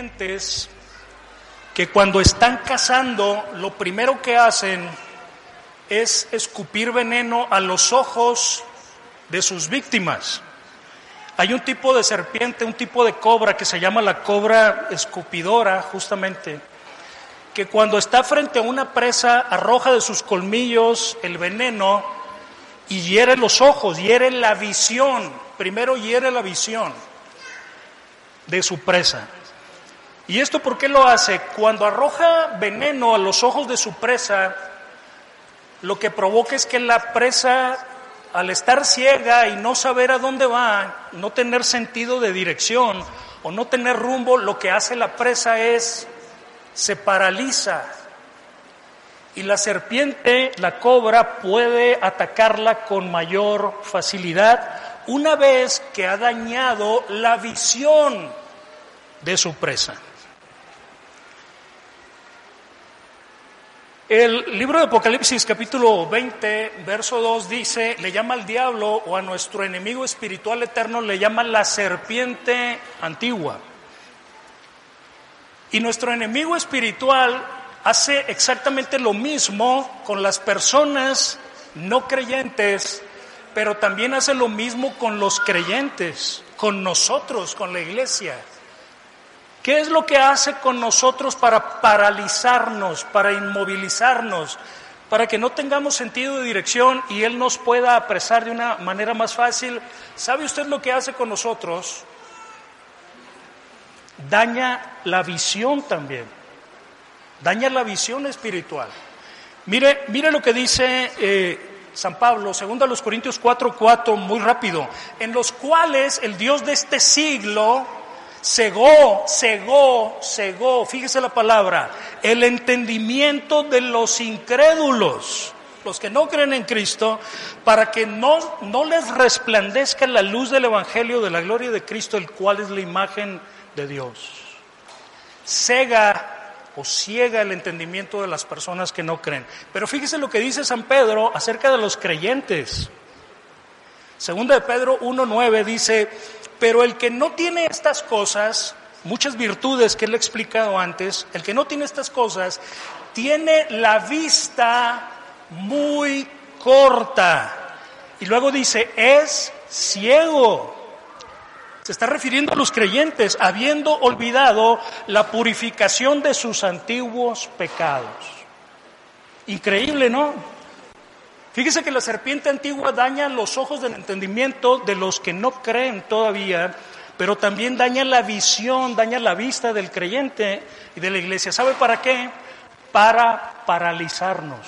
serpientes que cuando están cazando, lo primero que hacen es escupir veneno a los ojos de sus víctimas. Hay un tipo de serpiente, un tipo de cobra que se llama la cobra escupidora, justamente, que cuando está frente a una presa arroja de sus colmillos el veneno y hiere los ojos, hiere la visión, primero hiere la visión de su presa. ¿Y esto por qué lo hace? Cuando arroja veneno a los ojos de su presa, lo que provoca es que la presa, al estar ciega y no saber a dónde va, no tener sentido de dirección o no tener rumbo, lo que hace la presa es se paraliza. Y la serpiente, la cobra, puede atacarla con mayor facilidad una vez que ha dañado la visión de su presa. El libro de Apocalipsis capítulo 20, verso 2 dice, le llama al diablo o a nuestro enemigo espiritual eterno, le llama la serpiente antigua. Y nuestro enemigo espiritual hace exactamente lo mismo con las personas no creyentes, pero también hace lo mismo con los creyentes, con nosotros, con la iglesia. ¿Qué es lo que hace con nosotros para paralizarnos, para inmovilizarnos, para que no tengamos sentido de dirección y Él nos pueda apresar de una manera más fácil? ¿Sabe usted lo que hace con nosotros? Daña la visión también, daña la visión espiritual. Mire, mire lo que dice eh, San Pablo, segundo a los Corintios 4, 4, muy rápido, en los cuales el Dios de este siglo, cegó, cegó, cegó, fíjese la palabra, el entendimiento de los incrédulos, los que no creen en Cristo, para que no, no les resplandezca la luz del Evangelio de la gloria de Cristo, el cual es la imagen de Dios. Cega o ciega el entendimiento de las personas que no creen. Pero fíjese lo que dice San Pedro acerca de los creyentes. Segunda de Pedro 1.9 dice, pero el que no tiene estas cosas, muchas virtudes que él ha explicado antes, el que no tiene estas cosas, tiene la vista muy corta. Y luego dice, es ciego. Se está refiriendo a los creyentes, habiendo olvidado la purificación de sus antiguos pecados. Increíble, ¿no? Fíjese que la serpiente antigua daña los ojos del entendimiento de los que no creen todavía, pero también daña la visión, daña la vista del creyente y de la iglesia. ¿Sabe para qué? Para paralizarnos.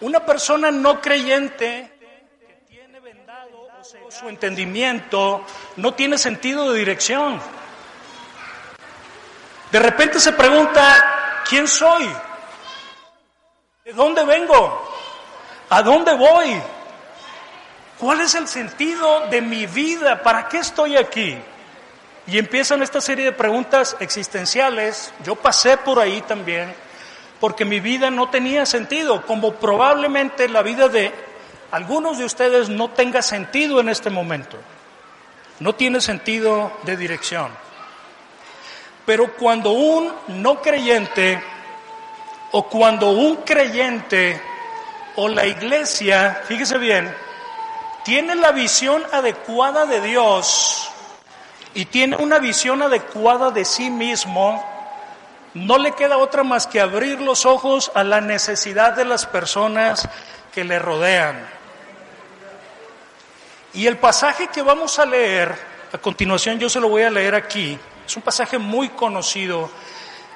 Una persona no creyente que tiene vendado su entendimiento no tiene sentido de dirección. De repente se pregunta, ¿quién soy? ¿De dónde vengo? ¿A dónde voy? ¿Cuál es el sentido de mi vida? ¿Para qué estoy aquí? Y empiezan esta serie de preguntas existenciales. Yo pasé por ahí también, porque mi vida no tenía sentido, como probablemente la vida de algunos de ustedes no tenga sentido en este momento. No tiene sentido de dirección. Pero cuando un no creyente o cuando un creyente o la iglesia, fíjese bien, tiene la visión adecuada de Dios y tiene una visión adecuada de sí mismo, no le queda otra más que abrir los ojos a la necesidad de las personas que le rodean. Y el pasaje que vamos a leer, a continuación yo se lo voy a leer aquí, es un pasaje muy conocido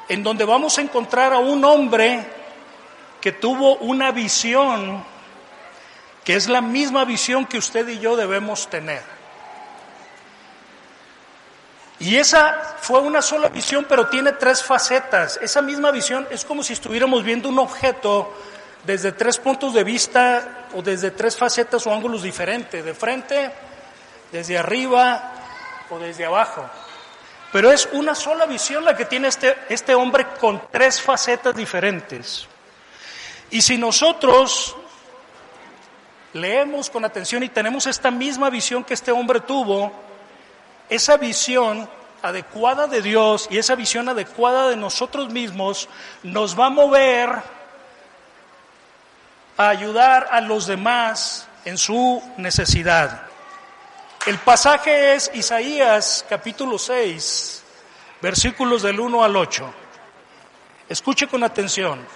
en donde vamos a encontrar a un hombre que tuvo una visión que es la misma visión que usted y yo debemos tener. Y esa fue una sola visión, pero tiene tres facetas. Esa misma visión es como si estuviéramos viendo un objeto desde tres puntos de vista o desde tres facetas o ángulos diferentes, de frente, desde arriba o desde abajo. Pero es una sola visión la que tiene este, este hombre con tres facetas diferentes. Y si nosotros leemos con atención y tenemos esta misma visión que este hombre tuvo, esa visión adecuada de Dios y esa visión adecuada de nosotros mismos nos va a mover a ayudar a los demás en su necesidad. El pasaje es Isaías capítulo 6, versículos del 1 al 8. Escuche con atención.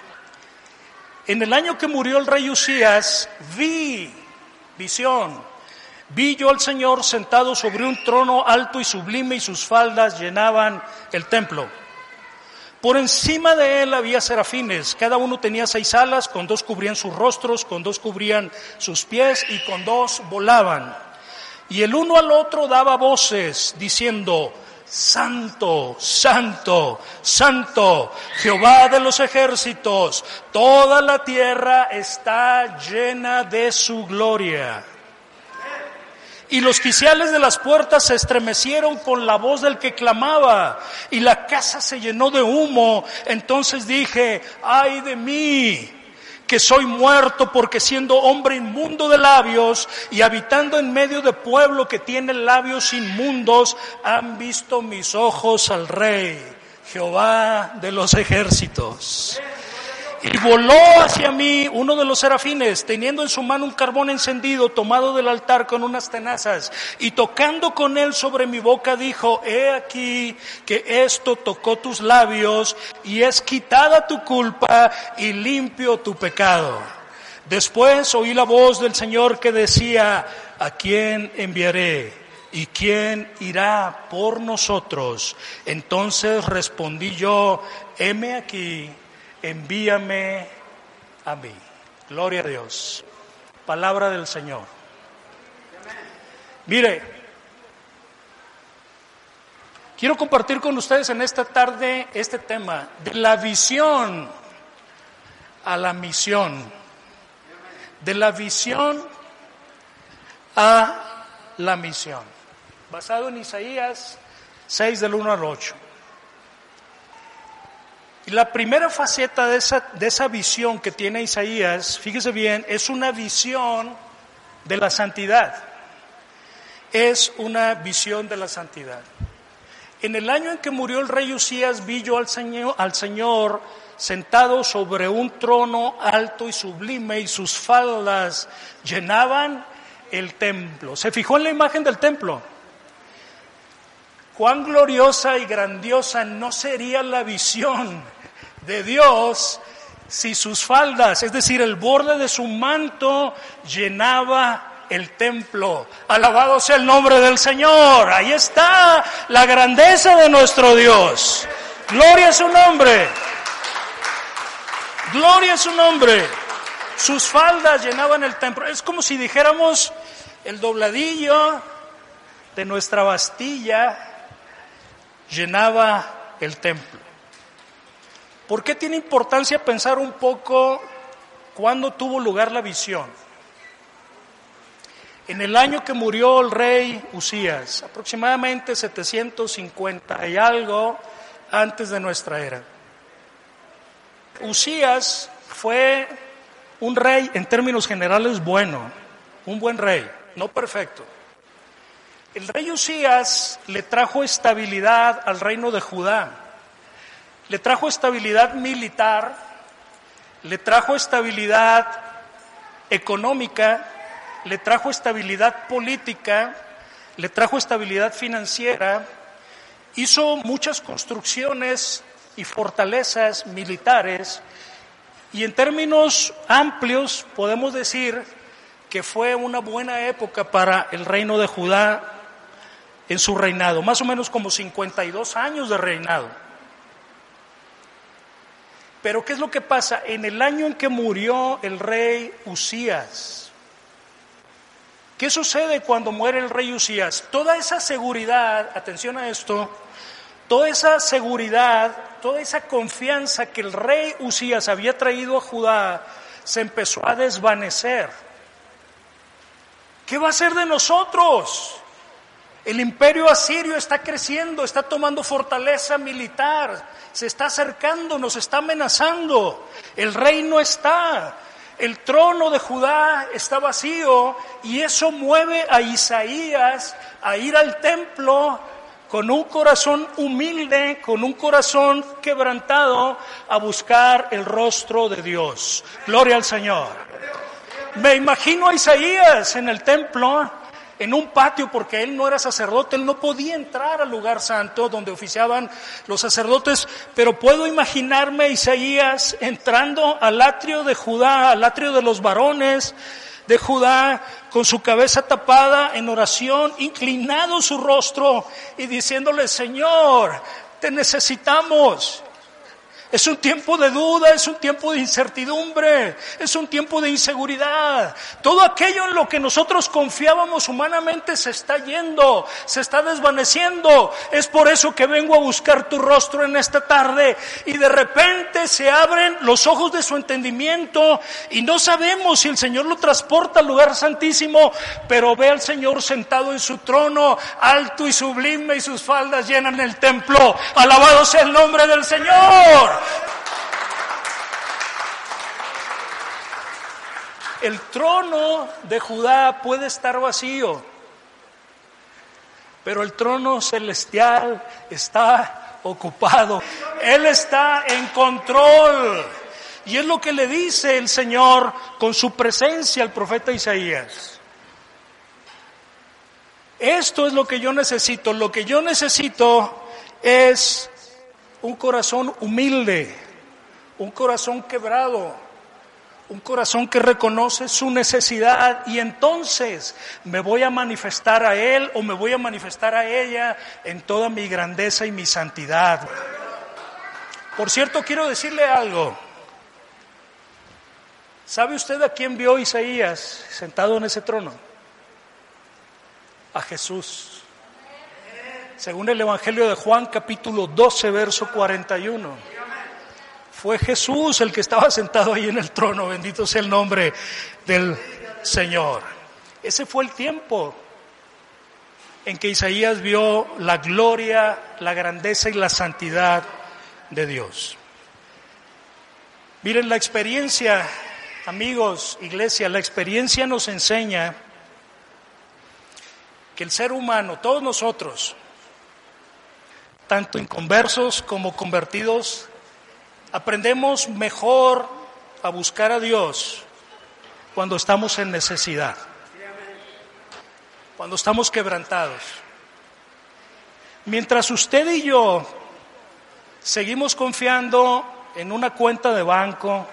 En el año que murió el rey Usías, vi, visión, vi yo al Señor sentado sobre un trono alto y sublime y sus faldas llenaban el templo. Por encima de él había serafines, cada uno tenía seis alas, con dos cubrían sus rostros, con dos cubrían sus pies y con dos volaban. Y el uno al otro daba voces diciendo, Santo, santo, santo, Jehová de los ejércitos, toda la tierra está llena de su gloria. Y los quiciales de las puertas se estremecieron con la voz del que clamaba, y la casa se llenó de humo. Entonces dije, ay de mí, que soy muerto porque siendo hombre inmundo de labios y habitando en medio de pueblo que tiene labios inmundos, han visto mis ojos al Rey, Jehová de los ejércitos. Y voló hacia mí uno de los serafines, teniendo en su mano un carbón encendido tomado del altar con unas tenazas, y tocando con él sobre mi boca dijo, he aquí que esto tocó tus labios, y es quitada tu culpa y limpio tu pecado. Después oí la voz del Señor que decía, ¿a quién enviaré? ¿Y quién irá por nosotros? Entonces respondí yo, heme aquí envíame a mí. Gloria a Dios. Palabra del Señor. Mire, quiero compartir con ustedes en esta tarde este tema de la visión a la misión. De la visión a la misión. Basado en Isaías 6 del 1 al 8. Y la primera faceta de esa, de esa visión que tiene Isaías, fíjese bien, es una visión de la santidad. Es una visión de la santidad. En el año en que murió el rey Usías, vi yo al Señor, al Señor sentado sobre un trono alto y sublime y sus faldas llenaban el templo. ¿Se fijó en la imagen del templo? Cuán gloriosa y grandiosa no sería la visión de Dios si sus faldas, es decir, el borde de su manto llenaba el templo. Alabado sea el nombre del Señor. Ahí está la grandeza de nuestro Dios. Gloria a su nombre. Gloria a su nombre. Sus faldas llenaban el templo. Es como si dijéramos el dobladillo de nuestra bastilla llenaba el templo. ¿Por qué tiene importancia pensar un poco cuándo tuvo lugar la visión? En el año que murió el rey Usías, aproximadamente 750 y algo antes de nuestra era. Usías fue un rey en términos generales bueno, un buen rey, no perfecto. El rey Usías le trajo estabilidad al reino de Judá. Le trajo estabilidad militar, le trajo estabilidad económica, le trajo estabilidad política, le trajo estabilidad financiera, hizo muchas construcciones y fortalezas militares. Y en términos amplios podemos decir que fue una buena época para el reino de Judá en su reinado, más o menos como 52 años de reinado. Pero ¿qué es lo que pasa? En el año en que murió el rey Usías, ¿qué sucede cuando muere el rey Usías? Toda esa seguridad, atención a esto, toda esa seguridad, toda esa confianza que el rey Usías había traído a Judá, se empezó a desvanecer. ¿Qué va a ser de nosotros? El imperio asirio está creciendo, está tomando fortaleza militar, se está acercando, nos está amenazando. El reino está, el trono de Judá está vacío y eso mueve a Isaías a ir al templo con un corazón humilde, con un corazón quebrantado, a buscar el rostro de Dios. Gloria al Señor. Me imagino a Isaías en el templo, en un patio, porque él no era sacerdote, él no podía entrar al lugar santo donde oficiaban los sacerdotes, pero puedo imaginarme a Isaías entrando al atrio de Judá, al atrio de los varones, de Judá con su cabeza tapada en oración, inclinado su rostro y diciéndole, Señor, te necesitamos. Es un tiempo de duda, es un tiempo de incertidumbre, es un tiempo de inseguridad. Todo aquello en lo que nosotros confiábamos humanamente se está yendo, se está desvaneciendo. Es por eso que vengo a buscar tu rostro en esta tarde y de repente se abren los ojos de su entendimiento y no sabemos si el Señor lo transporta al lugar santísimo, pero ve al Señor sentado en su trono, alto y sublime y sus faldas llenan el templo. Alabado sea el nombre del Señor. El trono de Judá puede estar vacío, pero el trono celestial está ocupado. Él está en control. Y es lo que le dice el Señor con su presencia al profeta Isaías. Esto es lo que yo necesito. Lo que yo necesito es un corazón humilde, un corazón quebrado, un corazón que reconoce su necesidad y entonces me voy a manifestar a Él o me voy a manifestar a ella en toda mi grandeza y mi santidad. Por cierto, quiero decirle algo. ¿Sabe usted a quién vio Isaías sentado en ese trono? A Jesús según el Evangelio de Juan capítulo 12, verso 41. Fue Jesús el que estaba sentado ahí en el trono, bendito sea el nombre del Señor. Ese fue el tiempo en que Isaías vio la gloria, la grandeza y la santidad de Dios. Miren la experiencia, amigos, iglesia, la experiencia nos enseña que el ser humano, todos nosotros, tanto inconversos como convertidos, aprendemos mejor a buscar a Dios cuando estamos en necesidad, cuando estamos quebrantados. Mientras usted y yo seguimos confiando en una cuenta de banco,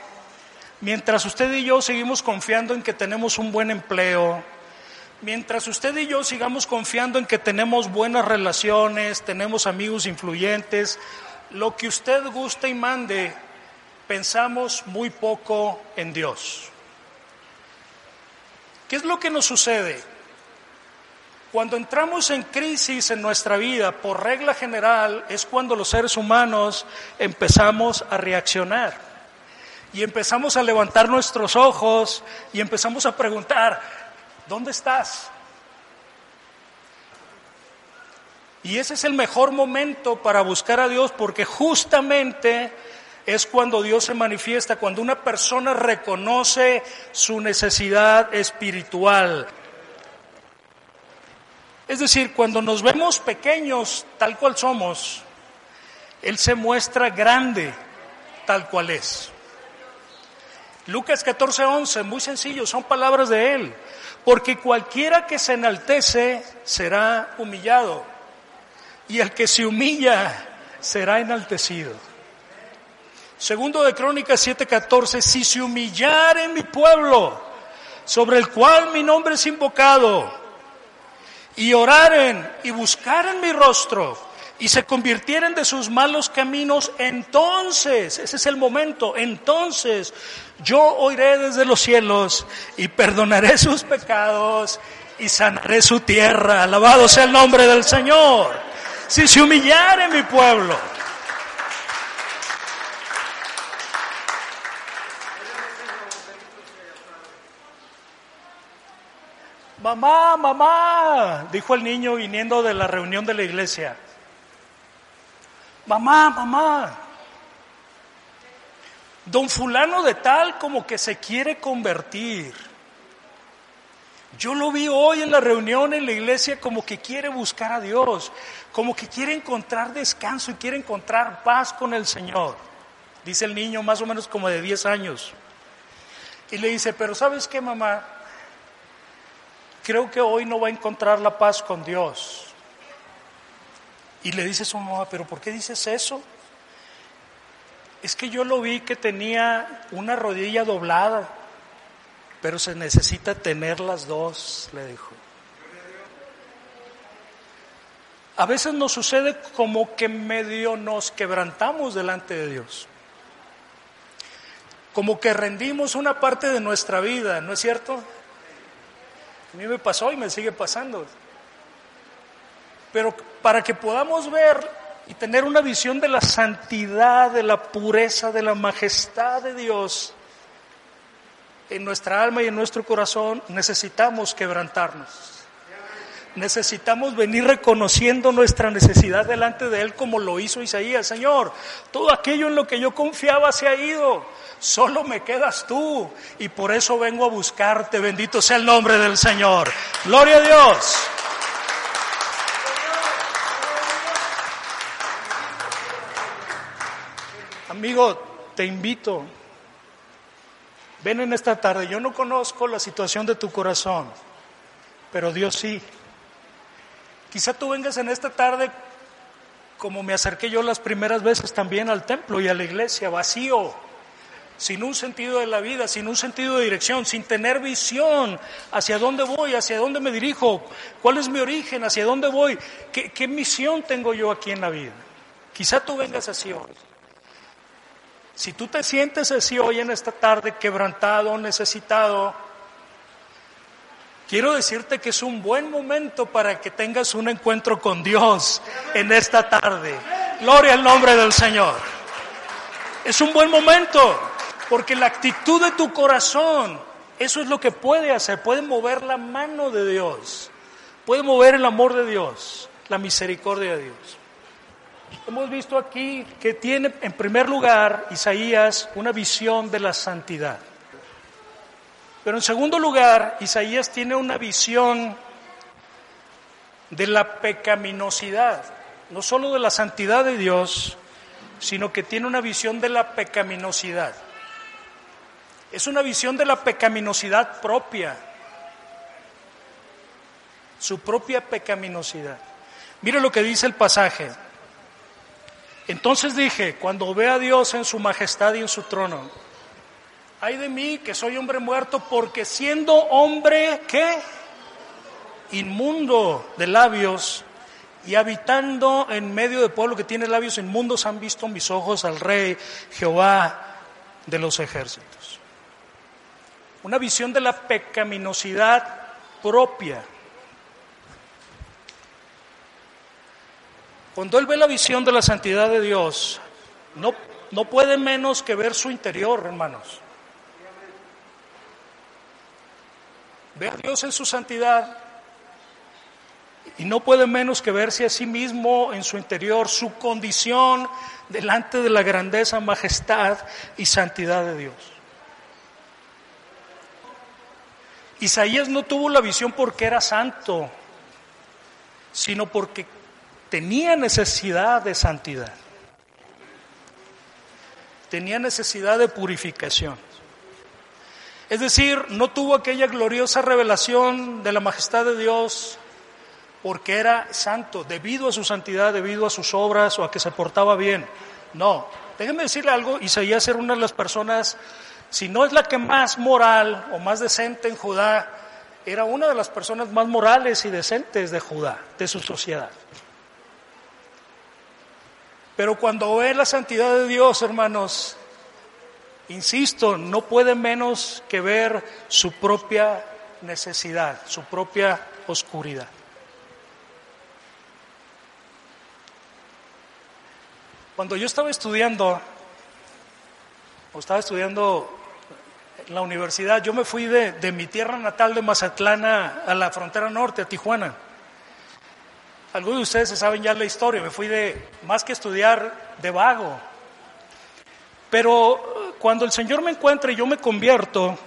mientras usted y yo seguimos confiando en que tenemos un buen empleo, Mientras usted y yo sigamos confiando en que tenemos buenas relaciones, tenemos amigos influyentes, lo que usted guste y mande, pensamos muy poco en Dios. ¿Qué es lo que nos sucede? Cuando entramos en crisis en nuestra vida, por regla general, es cuando los seres humanos empezamos a reaccionar y empezamos a levantar nuestros ojos y empezamos a preguntar, ¿Dónde estás? Y ese es el mejor momento para buscar a Dios porque justamente es cuando Dios se manifiesta, cuando una persona reconoce su necesidad espiritual. Es decir, cuando nos vemos pequeños tal cual somos, Él se muestra grande tal cual es. Lucas 14:11, muy sencillo, son palabras de Él porque cualquiera que se enaltece será humillado, y el que se humilla será enaltecido. Segundo de Crónicas 7:14, si se humillare mi pueblo, sobre el cual mi nombre es invocado, y oraren y buscaren mi rostro, y se convirtieren de sus malos caminos, entonces, ese es el momento, entonces yo oiré desde los cielos y perdonaré sus pecados y sanaré su tierra. Alabado sea el nombre del Señor. Si se humillare mi pueblo. Mamá, mamá, dijo el niño viniendo de la reunión de la iglesia. Mamá, mamá, don fulano de tal como que se quiere convertir. Yo lo vi hoy en la reunión en la iglesia como que quiere buscar a Dios, como que quiere encontrar descanso y quiere encontrar paz con el Señor. Dice el niño más o menos como de 10 años. Y le dice, pero ¿sabes qué, mamá? Creo que hoy no va a encontrar la paz con Dios. Y le dice a su mamá, pero ¿por qué dices eso? Es que yo lo vi que tenía una rodilla doblada pero se necesita tener las dos, le dijo. A veces nos sucede como que medio nos quebrantamos delante de Dios. Como que rendimos una parte de nuestra vida, ¿no es cierto? A mí me pasó y me sigue pasando. Pero para que podamos ver y tener una visión de la santidad, de la pureza, de la majestad de Dios, en nuestra alma y en nuestro corazón necesitamos quebrantarnos. Necesitamos venir reconociendo nuestra necesidad delante de Él como lo hizo Isaías. Señor, todo aquello en lo que yo confiaba se ha ido. Solo me quedas tú. Y por eso vengo a buscarte. Bendito sea el nombre del Señor. Gloria a Dios. Amigo, te invito Ven en esta tarde, yo no conozco la situación de tu corazón, pero Dios sí. Quizá tú vengas en esta tarde como me acerqué yo las primeras veces también al templo y a la iglesia, vacío, sin un sentido de la vida, sin un sentido de dirección, sin tener visión hacia dónde voy, hacia dónde me dirijo, cuál es mi origen, hacia dónde voy, qué, misión tengo yo aquí en la vida. Quizá tú vengas así hoy. Si tú te sientes así hoy en esta tarde, quebrantado, necesitado, quiero decirte que es un buen momento para que tengas un encuentro con Dios en esta tarde. Gloria al nombre del Señor. Es un buen momento, porque la actitud de tu corazón, eso es lo que puede hacer, puede mover la mano de Dios, puede mover el amor de Dios, la misericordia de Dios. Hemos visto aquí que tiene en primer lugar Isaías una visión de la santidad. Pero en segundo lugar, Isaías tiene una visión de la pecaminosidad, no solo de la santidad de Dios, sino que tiene una visión de la pecaminosidad. Es una visión de la pecaminosidad propia, su propia pecaminosidad. Mire lo que dice el pasaje. Entonces dije, cuando vea a Dios en su majestad y en su trono, ay de mí que soy hombre muerto porque siendo hombre, ¿qué? Inmundo de labios y habitando en medio de pueblo que tiene labios inmundos, han visto mis ojos al Rey Jehová de los ejércitos. Una visión de la pecaminosidad propia Cuando él ve la visión de la santidad de Dios, no, no puede menos que ver su interior, hermanos. Ve a Dios en su santidad y no puede menos que verse a sí mismo en su interior, su condición delante de la grandeza, majestad y santidad de Dios. Isaías no tuvo la visión porque era santo, sino porque tenía necesidad de santidad, tenía necesidad de purificación. Es decir, no tuvo aquella gloriosa revelación de la majestad de Dios porque era santo, debido a su santidad, debido a sus obras o a que se portaba bien. No, déjenme decirle algo, Isaías era una de las personas, si no es la que más moral o más decente en Judá, era una de las personas más morales y decentes de Judá, de su sociedad. Pero cuando ve la santidad de Dios, hermanos, insisto, no puede menos que ver su propia necesidad, su propia oscuridad. Cuando yo estaba estudiando, o estaba estudiando en la universidad, yo me fui de, de mi tierra natal de Mazatlán a la frontera norte, a Tijuana. Algunos de ustedes se saben ya la historia, me fui de, más que estudiar, de vago. Pero eh, cuando el Señor me encuentra y yo me convierto,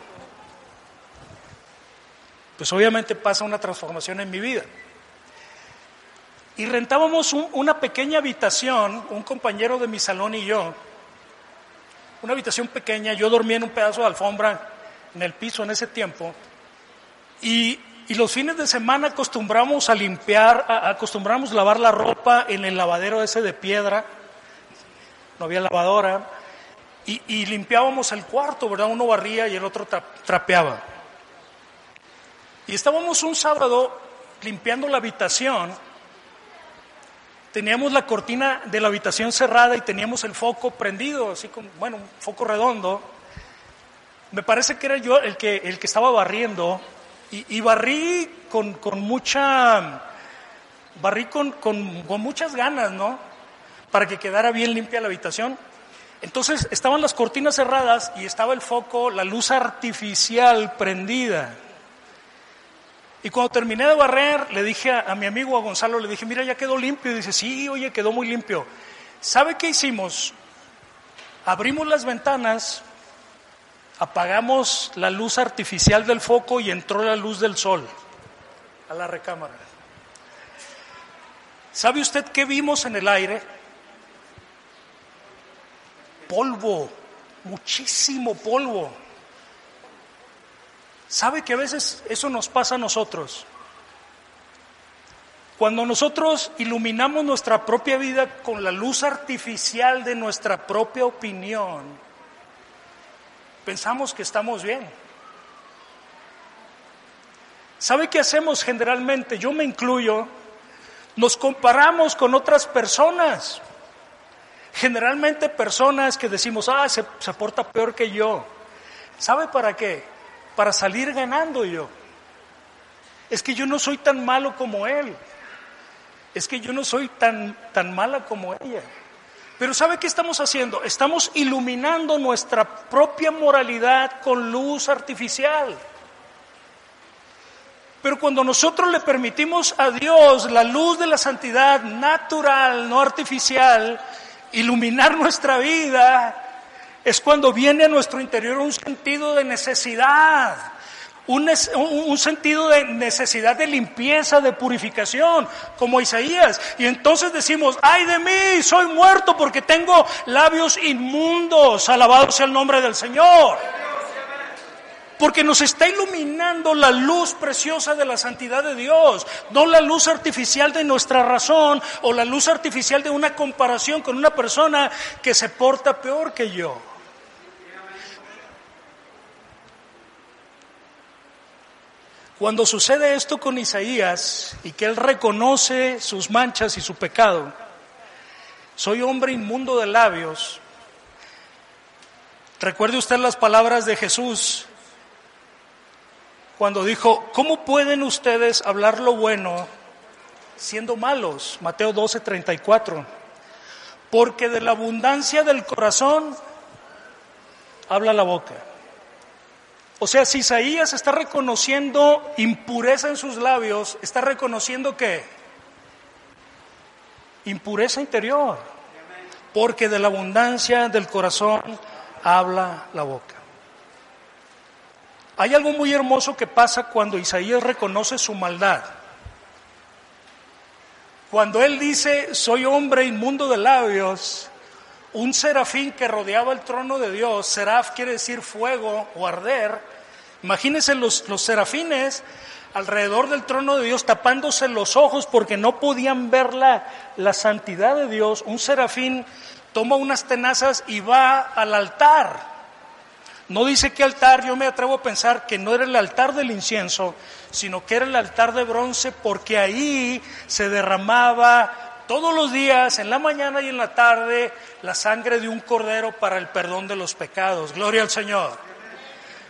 pues obviamente pasa una transformación en mi vida. Y rentábamos una pequeña habitación, un compañero de mi salón y yo, una habitación pequeña, yo dormía en un pedazo de alfombra en el piso en ese tiempo, y, los fines de semana acostumbramos a limpiar, acostumbramos a lavar la ropa en el lavadero ese de piedra, no había lavadora, y, y limpiábamos el cuarto, ¿verdad? Uno barría y el otro trapeaba. Y estábamos un sábado limpiando la habitación, teníamos la cortina de la habitación cerrada y teníamos el foco prendido, así como, bueno, un foco redondo. Me parece que era yo el que, el que estaba barriendo y, barrí con, mucha, barrí con, con, con muchas ganas, ¿no? Para que quedara bien limpia la habitación. Entonces estaban las cortinas cerradas y estaba el foco, la luz artificial prendida. Y cuando terminé de barrer, le dije a, mi amigo, a Gonzalo, le dije, mira, ya quedó limpio. Y dice, sí, oye, quedó muy limpio. ¿Sabe qué hicimos? Abrimos las ventanas, apagamos la luz artificial del foco y entró la luz del sol a la recámara. ¿Sabe usted qué vimos en el aire? Polvo, muchísimo polvo. ¿Sabe que a veces eso nos pasa a nosotros? Cuando nosotros iluminamos nuestra propia vida con la luz artificial de nuestra propia opinión, pensamos que estamos bien. ¿Sabe qué hacemos generalmente? Yo me incluyo. Nos comparamos con otras personas. Generalmente personas que decimos, ah, se, se porta peor que yo. ¿Sabe para qué? para salir ganando yo. Es que yo no soy tan malo como él. Es que yo no soy tan, tan mala como ella. Pero ¿sabe qué estamos haciendo? Estamos iluminando nuestra propia moralidad con luz artificial. Pero cuando nosotros le permitimos a Dios la luz de la santidad natural, no artificial, iluminar nuestra vida, es cuando viene a nuestro interior un sentido de necesidad, un, sentido de necesidad de limpieza, de purificación, como Isaías. Y entonces decimos, ay de mí, soy muerto porque tengo labios inmundos, alabado sea el nombre del Señor. Porque nos está iluminando la luz preciosa de la santidad de Dios, no la luz artificial de nuestra razón o la luz artificial de una comparación con una persona que se porta peor que yo. Cuando sucede esto con Isaías y que él reconoce sus manchas y su pecado, soy hombre inmundo de labios. Recuerde usted las palabras de Jesús cuando dijo, ¿cómo pueden ustedes hablar lo bueno siendo malos? Mateo 12, 34. Porque de la abundancia del corazón habla la boca. O sea, si Isaías está reconociendo impureza en sus labios, está reconociendo que impureza interior, porque de la abundancia del corazón habla la boca. Hay algo muy hermoso que pasa cuando Isaías reconoce su maldad. Cuando él dice, soy hombre inmundo de labios, un serafín que rodeaba el trono de Dios, seraf quiere decir fuego o arder, imagínense los, los serafines alrededor del trono de Dios tapándose los ojos porque no podían ver la, la santidad de Dios, un serafín toma unas tenazas y va al altar. No dice qué altar, yo me atrevo a pensar que no era el altar del incienso, sino que era el altar de bronce porque ahí se derramaba todos los días, en la mañana y en la tarde, la sangre de un cordero para el perdón de los pecados. Gloria al Señor.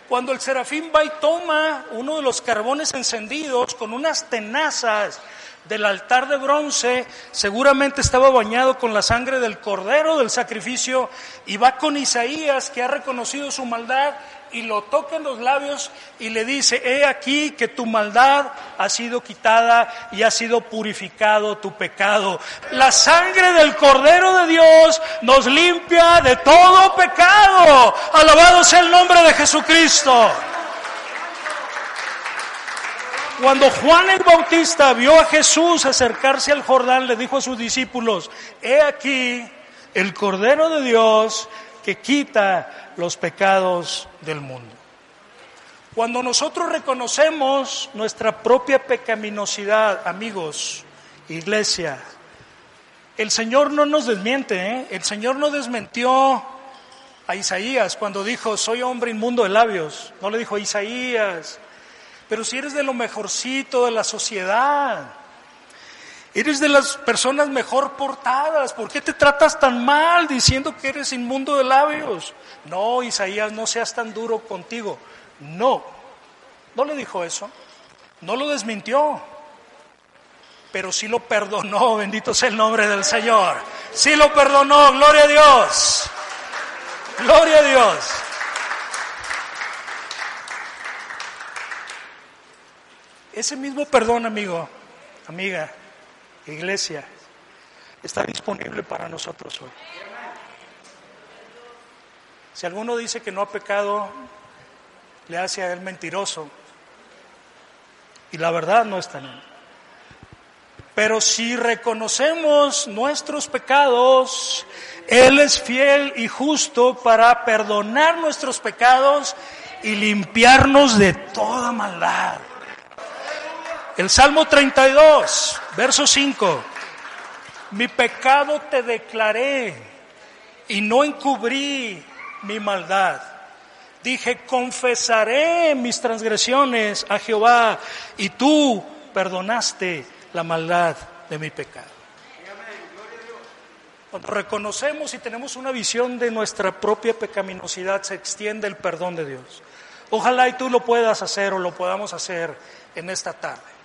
Cuando el serafín va y toma uno de los carbones encendidos con unas tenazas del altar de bronce, seguramente estaba bañado con la sangre del cordero del sacrificio, y va con Isaías, que ha reconocido su maldad, y lo toca en los labios y le dice, he aquí que tu maldad ha sido quitada y ha sido purificado tu pecado. La sangre del Cordero de Dios nos limpia de todo pecado. Alabado sea el nombre de Jesucristo. Cuando Juan el Bautista vio a Jesús acercarse al Jordán, le dijo a sus discípulos, he aquí el Cordero de Dios que quita los pecados del mundo. Cuando nosotros reconocemos nuestra propia pecaminosidad, amigos, iglesia, el Señor no nos desmiente, ¿eh? el Señor no desmentió a Isaías cuando dijo, soy hombre inmundo de labios. No le dijo a Isaías, pero si eres de lo mejorcito de la sociedad, eres de las personas mejor portadas, ¿por qué te tratas tan mal diciendo que eres inmundo de labios? No, Isaías, no seas tan duro contigo. No, no le dijo eso, no lo desmintió, pero sí lo perdonó, bendito sea el nombre del Señor. Sí lo perdonó, gloria a Dios, gloria a Dios. Ese mismo perdón, amigo, amiga, iglesia, está disponible para nosotros hoy. Si alguno dice que no ha pecado, le hace a él mentiroso. Y la verdad no está en él. Pero si reconocemos nuestros pecados, Él es fiel y justo para perdonar nuestros pecados y limpiarnos de toda maldad. El Salmo 32, verso 5. Mi pecado te declaré y no encubrí mi maldad. Dije, confesaré mis transgresiones a Jehová y tú perdonaste la maldad de mi pecado. Cuando reconocemos y tenemos una visión de nuestra propia pecaminosidad, se extiende el perdón de Dios. Ojalá y tú lo puedas hacer o lo podamos hacer en esta tarde.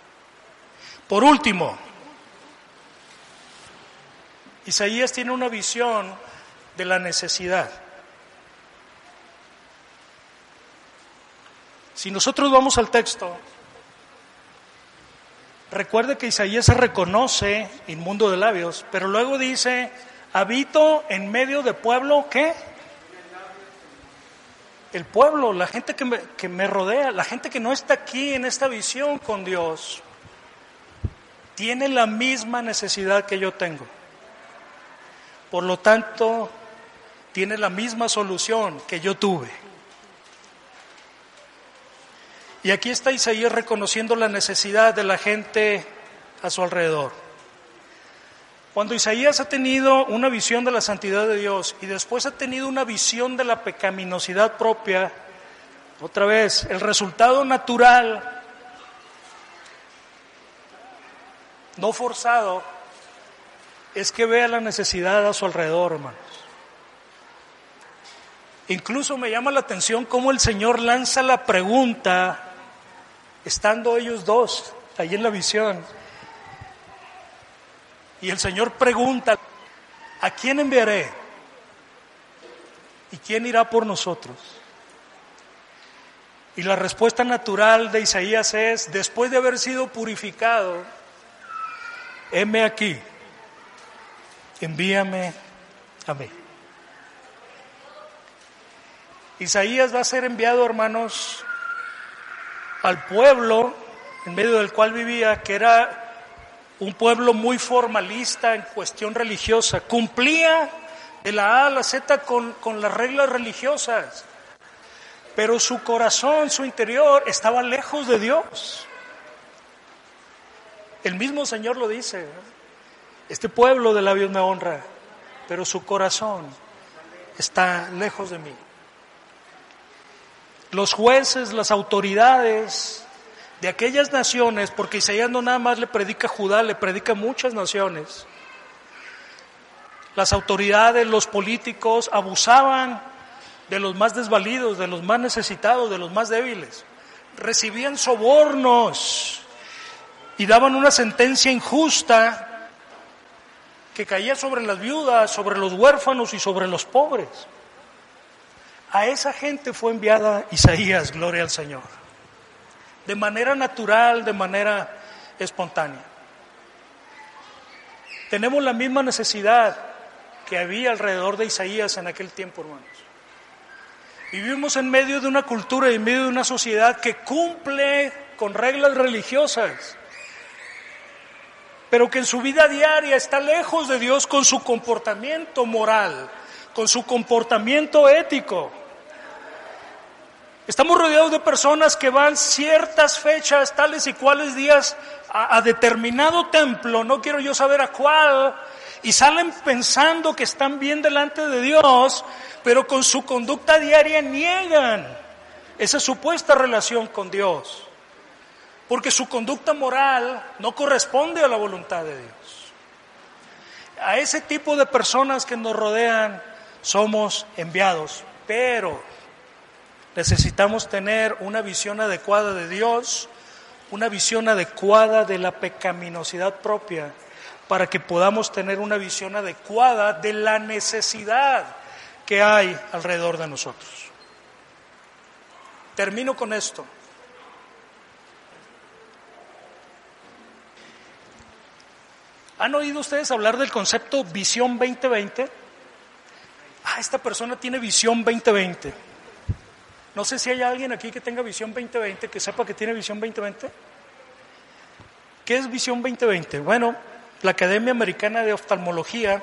Por último, Isaías tiene una visión de la necesidad. Si nosotros vamos al texto, recuerde que Isaías se reconoce inmundo de labios, pero luego dice, habito en medio de pueblo, ¿qué? El pueblo, la gente que me, que me rodea, la gente que no está aquí en esta visión con Dios, tiene la misma necesidad que yo tengo. Por lo tanto, tiene la misma solución que yo tuve. Y aquí está Isaías reconociendo la necesidad de la gente a su alrededor. Cuando Isaías ha tenido una visión de la santidad de Dios y después ha tenido una visión de la pecaminosidad propia, otra vez, el resultado natural, no forzado, es que vea la necesidad a su alrededor, hermanos. Incluso me llama la atención cómo el Señor lanza la pregunta estando ellos dos ahí en la visión. Y el Señor pregunta, ¿a quién enviaré? ¿Y quién irá por nosotros? Y la respuesta natural de Isaías es, después de haber sido purificado, heme aquí, envíame a mí. Isaías va a ser enviado, hermanos, al pueblo en medio del cual vivía, que era un pueblo muy formalista en cuestión religiosa, cumplía de la A a la Z con, con las reglas religiosas, pero su corazón, su interior estaba lejos de Dios. El mismo Señor lo dice, este pueblo de labios me honra, pero su corazón está lejos de mí los jueces, las autoridades de aquellas naciones, porque Isaías no nada más le predica a Judá, le predica a muchas naciones. Las autoridades, los políticos abusaban de los más desvalidos, de los más necesitados, de los más débiles. Recibían sobornos y daban una sentencia injusta que caía sobre las viudas, sobre los huérfanos y sobre los pobres. A esa gente fue enviada Isaías, gloria al Señor. De manera natural, de manera espontánea. Tenemos la misma necesidad que había alrededor de Isaías en aquel tiempo, hermanos. Vivimos en medio de una cultura y en medio de una sociedad que cumple con reglas religiosas, pero que en su vida diaria está lejos de Dios con su comportamiento moral, con su comportamiento ético. Estamos rodeados de personas que van ciertas fechas, tales y cuales días, a, a, determinado templo, no quiero yo saber a cuál, y salen pensando que están bien delante de Dios, pero con su conducta diaria niegan esa supuesta relación con Dios, porque su conducta moral no corresponde a la voluntad de Dios. A ese tipo de personas que nos rodean somos enviados, pero necesitamos tener una visión adecuada de Dios, una visión adecuada de la pecaminosidad propia, para que podamos tener una visión adecuada de la necesidad que hay alrededor de nosotros. Termino con esto. ¿Han oído ustedes hablar del concepto visión 2020? Ah, esta persona tiene visión 2020. No sé si hay alguien aquí que tenga visión 2020, que sepa que tiene visión 2020. ¿Qué es visión 2020? Bueno, la Academia Americana de Oftalmología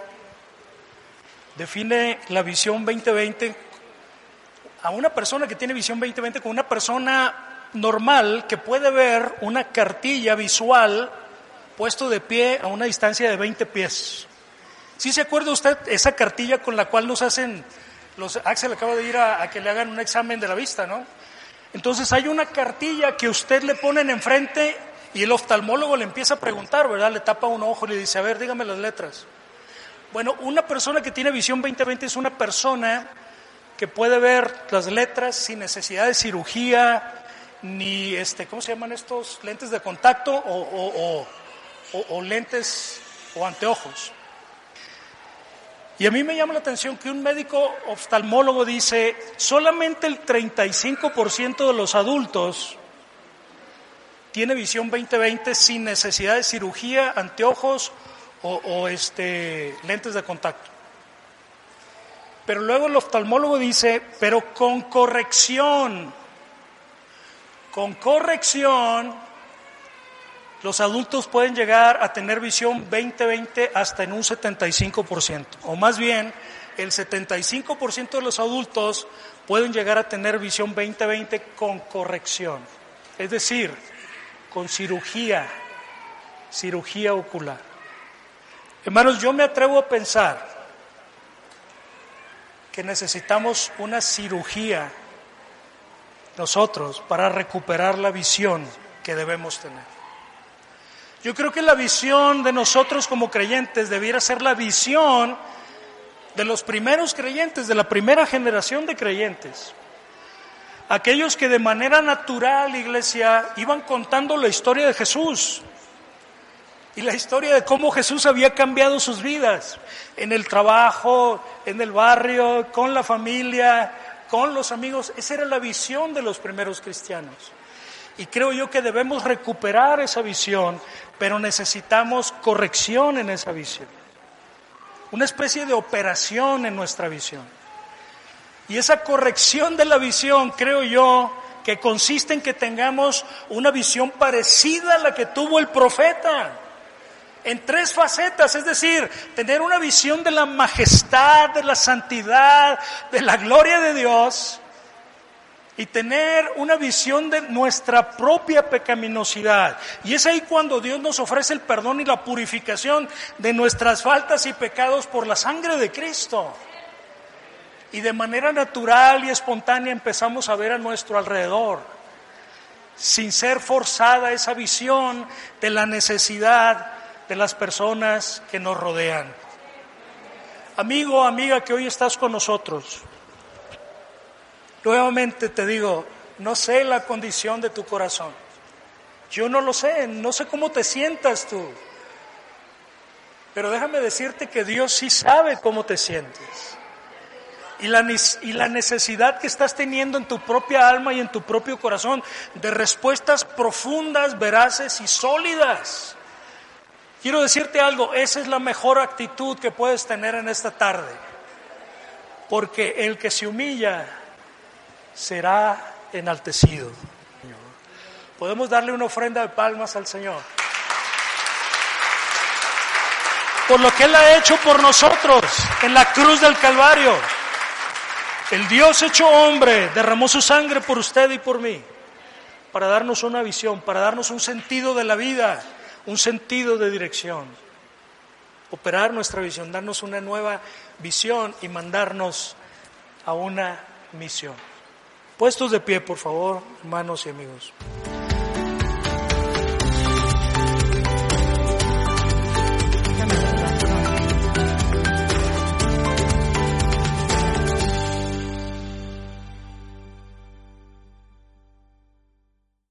define la visión 2020 a una persona que tiene visión 2020 como una persona normal que puede ver una cartilla visual puesto de pie a una distancia de 20 pies. ¿Sí se acuerda usted esa cartilla con la cual nos hacen, los, Axel acaba de ir a, que le hagan un examen de la vista, ¿no? Entonces hay una cartilla que usted le ponen enfrente y el oftalmólogo le empieza a preguntar, ¿verdad? Le tapa un ojo y le dice, a ver, dígame las letras. Bueno, una persona que tiene visión 2020 es una persona que puede ver las letras sin necesidad de cirugía, ni, este, ¿cómo se llaman estos? Lentes de contacto o, o, lentes o anteojos. Y a mí me llama la atención que un médico oftalmólogo dice, solamente el 35% de los adultos tiene visión 2020 sin necesidad de cirugía, anteojos o, o este, lentes de contacto. Pero luego el oftalmólogo dice, pero con corrección, con corrección, los adultos pueden llegar a tener visión 2020 hasta en un 75%, o más bien el 75% de los adultos pueden llegar a tener visión 2020 con corrección. Es decir, con cirugía, cirugía ocular. Hermanos, yo me atrevo a pensar que necesitamos una cirugía nosotros para recuperar la visión que debemos tener. Yo creo que la visión de nosotros como creyentes debiera ser la visión de los primeros creyentes, de la primera generación de creyentes aquellos que de manera natural, iglesia, iban contando la historia de Jesús y la historia de cómo Jesús había cambiado sus vidas en el trabajo, en el barrio, con la familia, con los amigos. Esa era la visión de los primeros cristianos. Y creo yo que debemos recuperar esa visión, pero necesitamos corrección en esa visión. Una especie de operación en nuestra visión. Y esa corrección de la visión, creo yo, que consiste en que tengamos una visión parecida a la que tuvo el profeta, en tres facetas, es decir, tener una visión de la majestad, de la santidad, de la gloria de Dios, y tener una visión de nuestra propia pecaminosidad. Y es ahí cuando Dios nos ofrece el perdón y la purificación de nuestras faltas y pecados por la sangre de Cristo. Y de manera natural y espontánea empezamos a ver a nuestro alrededor, sin ser forzada esa visión de la necesidad de las personas que nos rodean. Amigo, amiga que hoy estás con nosotros, nuevamente te digo, no sé la condición de tu corazón. Yo no lo sé, no sé cómo te sientas tú. Pero déjame decirte que Dios sí sabe cómo te sientes y la, y la necesidad que estás teniendo en tu propia alma y en tu propio corazón de respuestas profundas, veraces y sólidas. Quiero decirte algo, esa es la mejor actitud que puedes tener en esta tarde, porque el que se humilla será enaltecido. Podemos darle una ofrenda de palmas al Señor. Por lo que Él ha hecho por nosotros en la cruz del Calvario. El Dios hecho hombre derramó su sangre por usted y por mí para darnos una visión, para darnos un sentido de la vida, un sentido de dirección. Operar nuestra visión, darnos una nueva visión y mandarnos a una misión. Puestos de pie, por favor, hermanos y amigos.